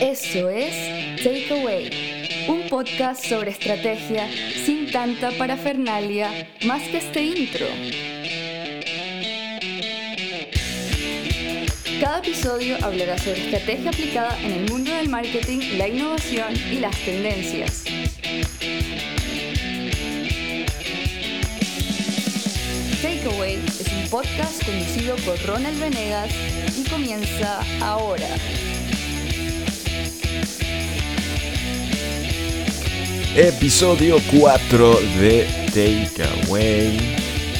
Eso es Takeaway, un podcast sobre estrategia sin tanta parafernalia más que este intro. Cada episodio hablará sobre estrategia aplicada en el mundo del marketing, la innovación y las tendencias. Takeaway es un podcast conducido por Ronald Venegas y comienza ahora. Episodio 4 de Takeaway.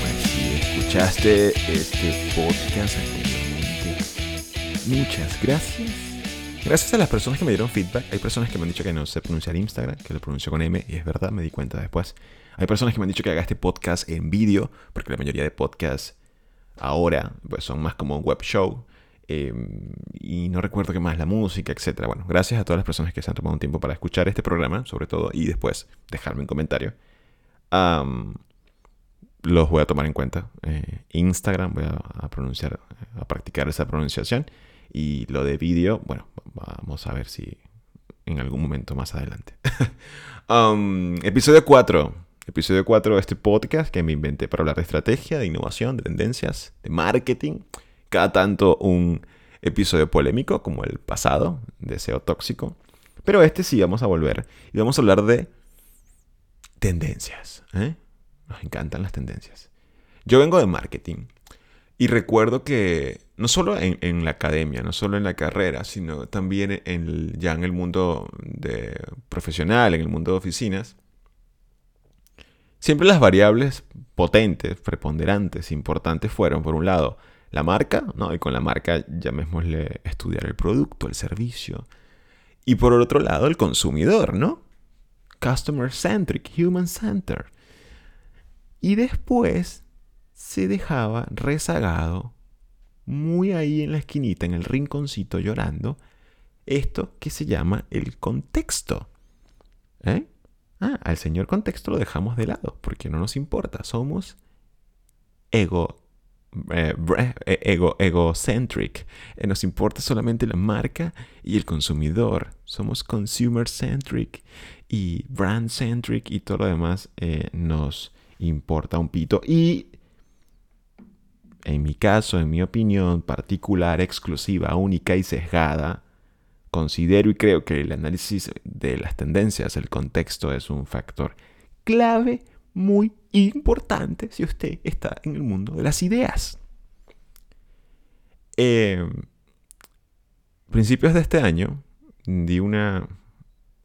Pues si escuchaste este podcast anteriormente, muchas gracias. Gracias a las personas que me dieron feedback. Hay personas que me han dicho que no sé pronunciar Instagram, que lo pronuncio con M, y es verdad, me di cuenta después. Hay personas que me han dicho que haga este podcast en vídeo, porque la mayoría de podcasts ahora pues, son más como un web show. Em, y no recuerdo qué más, la música, etc. Bueno, gracias a todas las personas que se han tomado un tiempo para escuchar este programa, sobre todo, y después dejarme un comentario. los voy a tomar en cuenta. Eh, Instagram, voy a, pronunciar, a practicar esa pronunciación. Y lo de vídeo, bueno, vamos a ver si en algún momento más adelante. episodio 4. Episodio 4 de este podcast que me inventé para hablar de estrategia, de innovación, de tendencias, de marketing cada tanto un episodio polémico como el pasado, Deseo Tóxico. Pero este sí vamos a volver y vamos a hablar de tendencias. ¿eh? Nos encantan las tendencias. Yo vengo de marketing y recuerdo que no solo en, la academia, no solo en la carrera, sino también en ya en el mundo de profesional, en el mundo de oficinas, siempre las variables potentes, preponderantes, importantes fueron, por un lado, la marca, ¿no? Y con la marca llamémosle estudiar el producto, el servicio. Y por otro lado, el consumidor, ¿no? Customer centric, human centered. Y después se dejaba rezagado, muy ahí en la esquinita, en el rinconcito llorando, esto que se llama el contexto. ¿Eh? Ah, al señor contexto lo dejamos de lado, porque no nos importa, somos ego eh, eh, ego, egocentric. Eh, nos importa solamente la marca y el consumidor. Somos consumer centric y brand centric y todo lo demás nos importa un pito. Y en mi caso, en mi opinión particular, exclusiva, única y sesgada, considero y creo que el análisis de las tendencias, el contexto es un factor clave muy importante si usted está en el mundo de las ideas. Eh, principios de este año di una,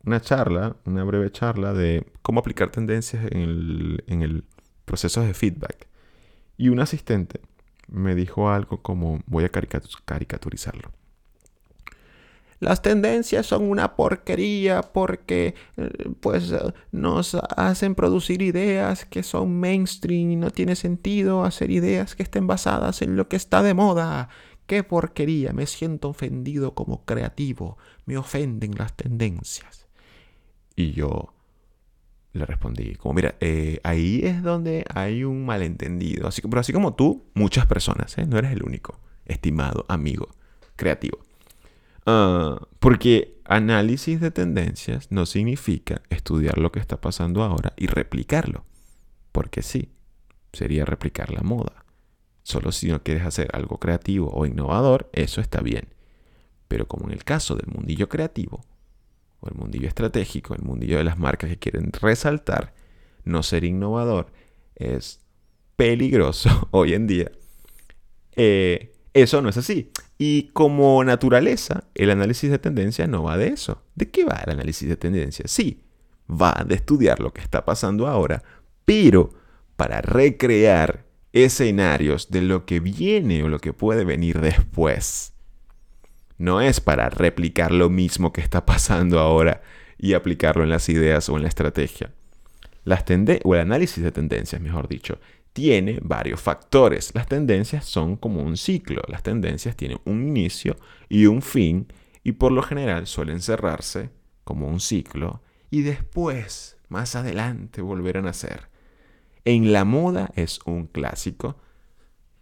una charla, una breve charla de cómo aplicar tendencias en el, en el proceso de feedback. Y un asistente me dijo algo como, voy a caricaturizarlo. Las tendencias son una porquería porque eh, pues eh, nos hacen producir ideas que son mainstream y no tiene sentido hacer ideas que estén basadas en lo que está de moda. ¡Qué porquería! Me siento ofendido como creativo. Me ofenden las tendencias. Y yo le respondí, como mira, eh, ahí es donde hay un malentendido. Así, pero así como tú, muchas personas, no eres el único, estimado amigo creativo. Ah, porque análisis de tendencias no significa estudiar lo que está pasando ahora y replicarlo. Porque sí, sería replicar la moda. Solo si no quieres hacer algo creativo o innovador, eso está bien. Pero como en el caso del mundillo creativo, o el mundillo estratégico, el mundillo de las marcas que quieren resaltar, no ser innovador es peligroso hoy en día. Eh, eso no es así. Y como naturaleza, el análisis de tendencia no va de eso. ¿De qué va el análisis de tendencia? Sí, va de estudiar lo que está pasando ahora, pero para recrear escenarios de lo que viene o lo que puede venir después. No es para replicar lo mismo que está pasando ahora y aplicarlo en las ideas o en la estrategia. Las o el análisis de tendencias, mejor dicho, tiene varios factores. Las tendencias son como un ciclo. Las tendencias tienen un inicio y un fin y por lo general suelen cerrarse como un ciclo y después, más adelante, volver a nacer. En la moda es un clásico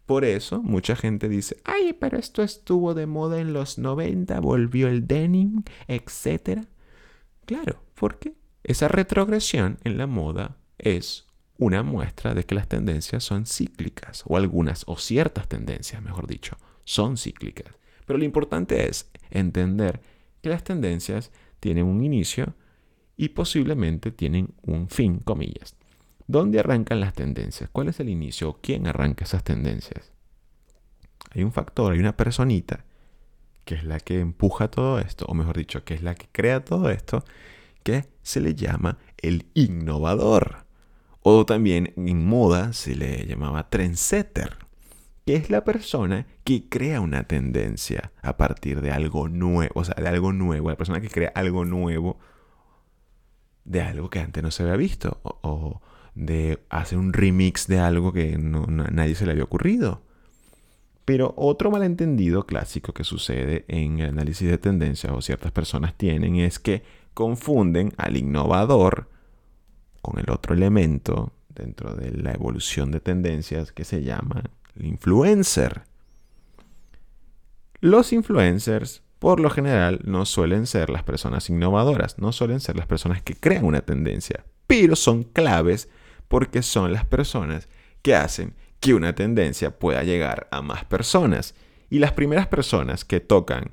Por eso mucha gente dice, ay, pero esto estuvo de moda en los 90, volvió el denim, etc. Claro, porque esa retrogresión en la moda es una muestra de que las tendencias son cíclicas, o algunas, o ciertas tendencias, mejor dicho, son cíclicas. Pero lo importante es entender que las tendencias tienen un inicio y posiblemente tienen un fin, comillas. ¿Dónde arrancan las tendencias? ¿Cuál es el inicio? ¿Quién arranca esas tendencias? Hay un factor, hay una personita que es la que empuja todo esto, o mejor dicho, que es la que crea todo esto, que se le llama el innovador. O también en moda se le llamaba trendsetter, que es la persona que crea una tendencia a partir de algo nuevo, o sea, de algo nuevo, la persona que crea algo nuevo de algo que antes no se había visto, o, de hacer un remix de algo que no, nadie se le había ocurrido. Pero otro malentendido clásico que sucede en el análisis de tendencias o ciertas personas tienen es que confunden al innovador con el otro elemento dentro de la evolución de tendencias que se llama el influencer. Los influencers, por lo general, no suelen ser las personas innovadoras, no suelen ser las personas que crean una tendencia, pero son claves porque son las personas que hacen que una tendencia pueda llegar a más personas. Y las primeras personas que tocan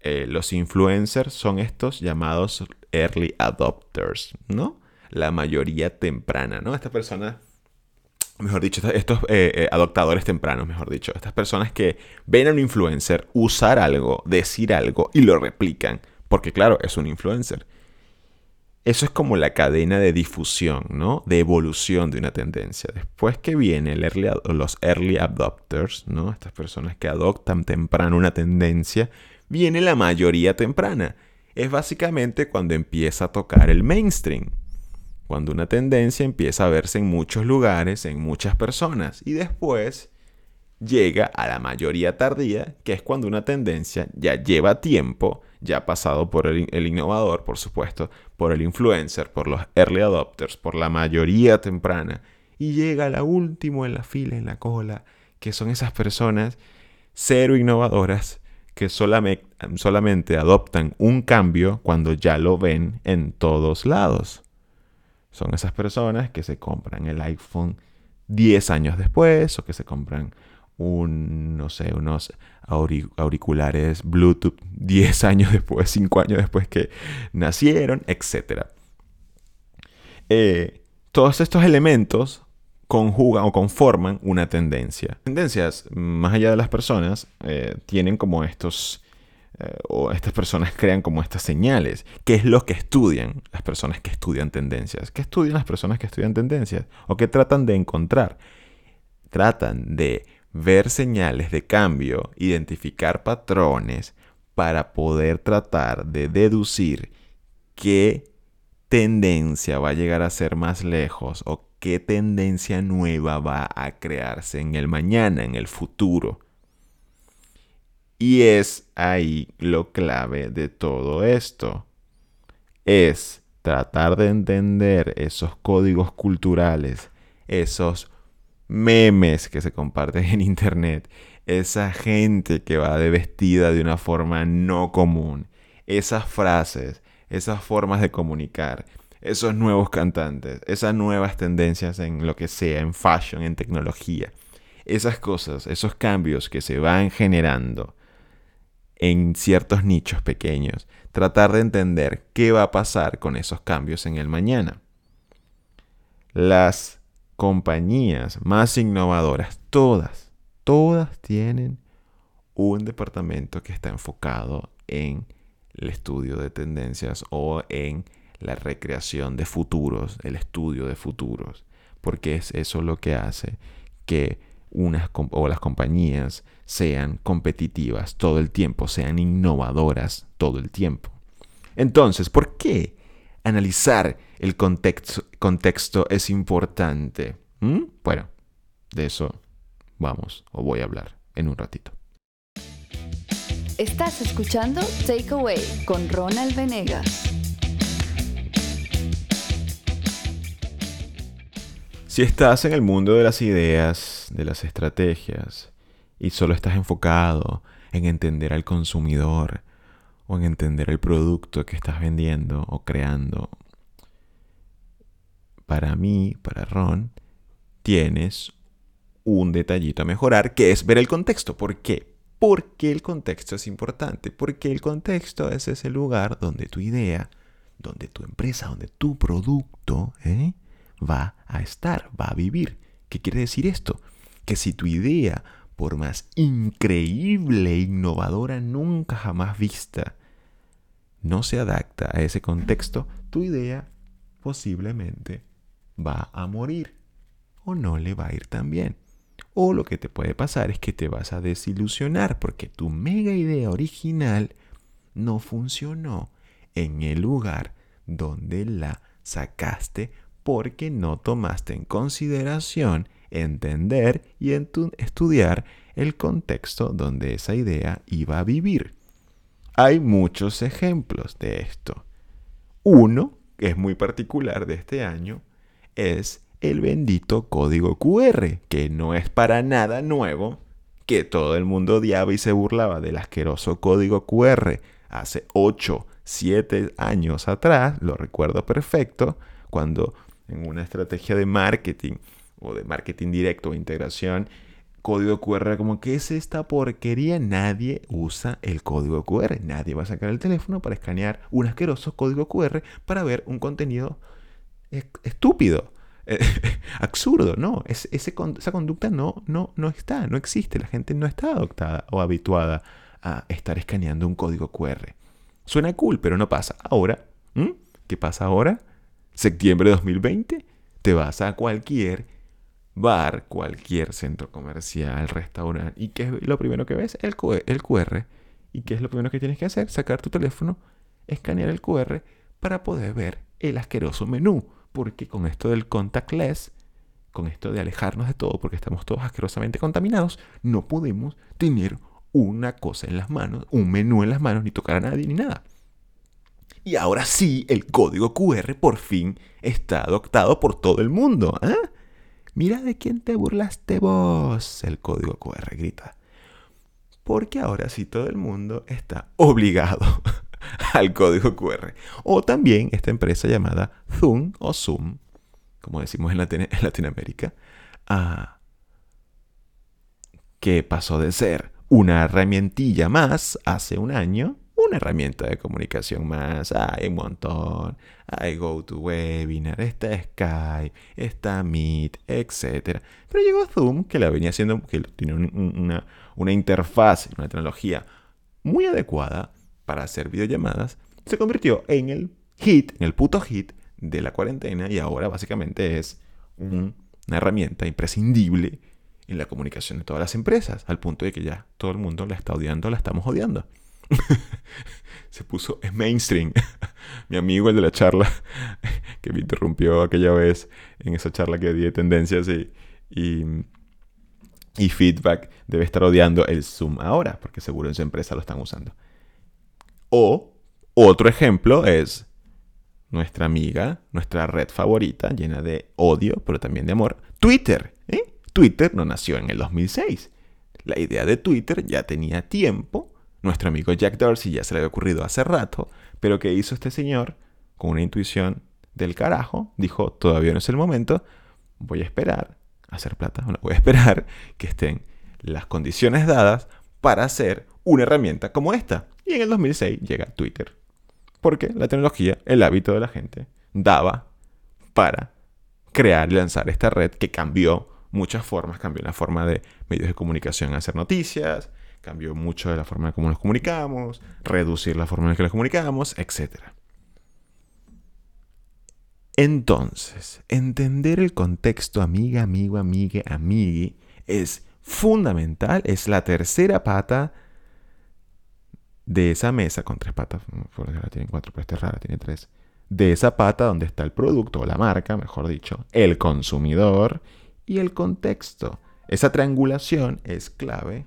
eh, los influencers son estos llamados early adopters, ¿no? La mayoría temprana, ¿no? Estas personas, mejor dicho, estos eh, eh, adoptadores tempranos, mejor dicho, estas personas que ven a un influencer usar algo, decir algo y lo replican, porque claro, es un influencer. Eso es como la cadena de difusión, ¿no? De evolución de una tendencia. Después que viene los early adopters, ¿no? Estas personas que adoptan temprano una tendencia, viene la mayoría temprana. Es básicamente cuando empieza a tocar el mainstream. Cuando una tendencia empieza a verse en muchos lugares, en muchas personas. Y después llega a la mayoría tardía, que es cuando una tendencia ya lleva tiempo, ya ha pasado por el, innovador, por supuesto, por el influencer, por los early adopters, por la mayoría temprana, y llega a la última en la fila, en la cola, que son esas personas cero innovadoras que solamente, solamente adoptan un cambio cuando ya lo ven en todos lados. Son esas personas que se compran el iPhone 10 años después o que se compran unos auriculares Bluetooth 10 años después, 5 años después que nacieron, etc. Eh, todos estos elementos conjugan o conforman una tendencia. Tendencias, más allá de las personas, eh, tienen como estos, o estas personas crean como estas señales. ¿Qué es lo que estudian las personas que estudian tendencias? ¿Qué estudian las personas que estudian tendencias? ¿O qué tratan de encontrar? Tratan de ver señales de cambio, identificar patrones para poder tratar de deducir qué tendencia va a llegar a ser más lejos o qué tendencia nueva va a crearse en el mañana, en el futuro. Y es ahí lo clave de todo esto. Es tratar de entender esos códigos culturales, esos memes que se comparten en internet, esa gente que va de vestida de una forma no común, esas frases, esas formas de comunicar, esos nuevos cantantes, esas nuevas tendencias en lo que sea, en fashion, en tecnología, esas cosas, esos cambios que se van generando en ciertos nichos pequeños, tratar de entender qué va a pasar con esos cambios en el mañana. Las compañías más innovadoras, todas, todas tienen un departamento que está enfocado en el estudio de tendencias o en la recreación de futuros, el estudio de futuros, porque es eso lo que hace que unas o las compañías sean competitivas todo el tiempo, sean innovadoras todo el tiempo. Entonces, ¿por qué analizar el contexto, contexto es importante. ¿Mm? Bueno, de eso vamos o voy a hablar en un ratito. Estás escuchando Takeaway con Ronald Venegas. Si estás en el mundo de las ideas, de las estrategias, y solo estás enfocado en entender al consumidor o en entender el producto que estás vendiendo o creando, para mí, para Ron, tienes un detallito a mejorar, que es ver el contexto. ¿Por qué? Porque el contexto es importante, porque el contexto es ese lugar donde tu idea, donde tu empresa, donde tu producto ¿eh? va a estar, va a vivir. ¿Qué quiere decir esto? Que si tu idea, por más increíble e innovadora nunca jamás vista, no se adapta a ese contexto, tu idea posiblemente va a morir o no le va a ir tan bien. O lo que te puede pasar es que te vas a desilusionar porque tu mega idea original no funcionó en el lugar donde la sacaste porque no tomaste en consideración entender y estudiar el contexto donde esa idea iba a vivir. Hay muchos ejemplos de esto. Uno, que es muy particular de este año, es el bendito código QR, que no es para nada nuevo, que todo el mundo odiaba y se burlaba del asqueroso código QR hace 8, 7 años atrás, lo recuerdo perfecto, cuando en una estrategia de marketing o de marketing directo o integración, código QR como que es esta porquería, nadie usa el código QR, nadie va a sacar el teléfono para escanear un asqueroso código QR para ver un contenido estúpido. absurdo, ¿no? esa conducta no, no, no está, no existe. La gente no está adoptada o habituada a estar escaneando un código QR. Suena cool, pero no pasa. Ahora, ¿qué pasa ahora? Septiembre de 2020, te vas a cualquier bar, cualquier centro comercial, restaurante, y ¿qué es lo primero que ves? El, el QR. ¿Y qué es lo primero que tienes que hacer? Sacar tu teléfono, escanear el QR para poder ver el asqueroso menú porque con esto del contactless, con esto de alejarnos de todo, porque estamos todos asquerosamente contaminados, no podemos tener una cosa en las manos, un menú en las manos, ni tocar a nadie ni nada. Y ahora sí, el código QR por fin está adoptado por todo el mundo. ¿eh? Mira de quién te burlaste vos, el código QR grita. Porque ahora sí todo el mundo está obligado al código QR. O también esta empresa llamada Zoom o Zoom, como decimos en, Latinoamérica, que pasó de ser una herramientilla más hace un año, una herramienta de comunicación más. Hay un montón. Hay GoToWebinar, está Skype, está Meet, etc. Pero llegó Zoom, que la venía haciendo, que tiene una, una interfaz, una tecnología muy adecuada para hacer videollamadas, se convirtió en el hit, en el puto hit de la cuarentena y ahora básicamente es una herramienta imprescindible en la comunicación de todas las empresas, al punto de que ya todo el mundo la está odiando, la estamos odiando. se puso es mainstream. Mi amigo, el de la charla, que me interrumpió aquella vez en esa charla que di de tendencias y, y, y feedback, debe estar odiando el Zoom ahora, porque seguro en su empresa lo están usando. O otro ejemplo es nuestra amiga, nuestra red favorita, llena de odio, pero también de amor, Twitter. ¿eh? Twitter no nació en el 2006. La idea de Twitter ya tenía tiempo. Nuestro amigo Jack Dorsey ya se le había ocurrido hace rato, pero ¿qué hizo este señor? Con una intuición del carajo, dijo, todavía no es el momento, voy a esperar a hacer plata, bueno, voy a esperar que estén las condiciones dadas para hacer una herramienta como esta. Y en el 2006 llega Twitter. Porque la tecnología, el hábito de la gente, daba para crear y lanzar esta red que cambió muchas formas, cambió la forma de medios de comunicación hacer noticias, cambió mucho de la forma en cómo nos comunicamos, reducir la forma en que nos comunicamos, etc. Entonces, entender el contexto, amiga, amigo, amigue, amigui, es fundamental, es la tercera pata de esa mesa con tres patas, por la tiene cuatro, pero esta rara, tiene tres. De esa pata donde está el producto o la marca, mejor dicho, el consumidor y el contexto. Esa triangulación es clave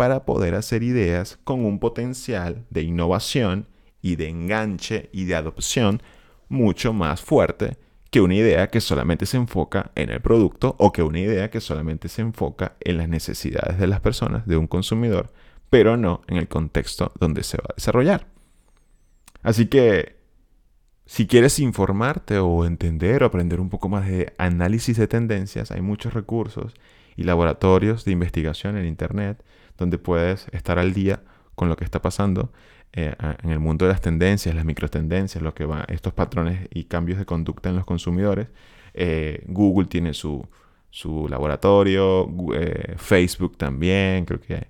para poder hacer ideas con un potencial de innovación y de enganche y de adopción mucho más fuerte que una idea que solamente se enfoca en el producto o que una idea que solamente se enfoca en las necesidades de las personas, de un consumidor, pero no en el contexto donde se va a desarrollar. Así que si quieres informarte o entender o aprender un poco más de análisis de tendencias, hay muchos recursos y laboratorios de investigación en Internet donde puedes estar al día con lo que está pasando eh, en el mundo de las tendencias, las microtendencias, lo que va, estos patrones y cambios de conducta en los consumidores. Eh, Google tiene su, su laboratorio, eh, Facebook también, creo que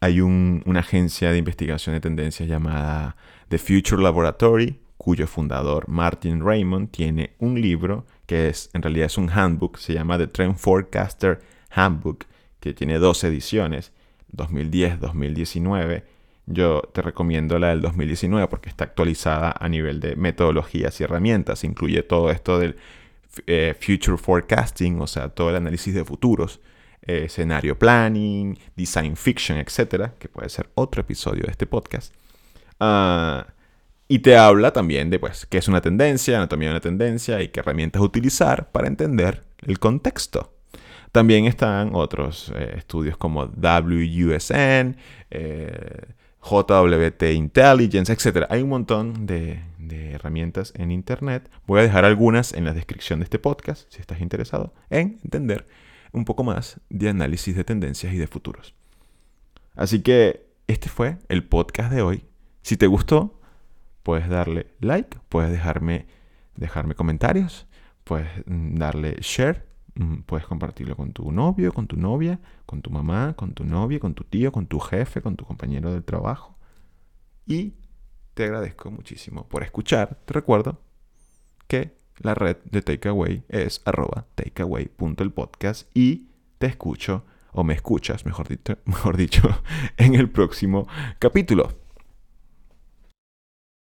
hay una agencia de investigación de tendencias llamada The Future Laboratory, cuyo fundador Martin Raymond tiene un libro que es en realidad es un handbook, se llama The Trend Forecaster Handbook, que tiene dos ediciones 2010-2019. Yo te recomiendo la del 2019 porque está actualizada a nivel de metodologías y herramientas. Incluye todo esto del eh, future forecasting, o sea, todo el análisis de futuros, eh, escenario planning, design fiction, etcétera, que puede ser otro episodio de este podcast. Ah, y te habla también de pues, qué es una tendencia, anatomía de una tendencia y qué herramientas utilizar para entender el contexto. También están otros eh, estudios como WUSN, eh, JWT Intelligence, etc. Hay un montón de, herramientas en Internet. Voy a dejar algunas en la descripción de este podcast si estás interesado en entender un poco más de análisis de tendencias y de futuros. Así que este fue el podcast de hoy. Si te gustó, puedes darle like, puedes dejarme, dejarme comentarios, puedes mm, darle share Mm, puedes compartirlo con tu novio, con tu novia, con tu mamá, con tu novia, con tu tío, con tu jefe, con tu compañero del trabajo. Y te agradezco muchísimo por escuchar. Te recuerdo que la red de Takeaway es arroba takeaway.elpodcast y te escucho, o me escuchas, mejor dicho, mejor dicho, en el próximo capítulo.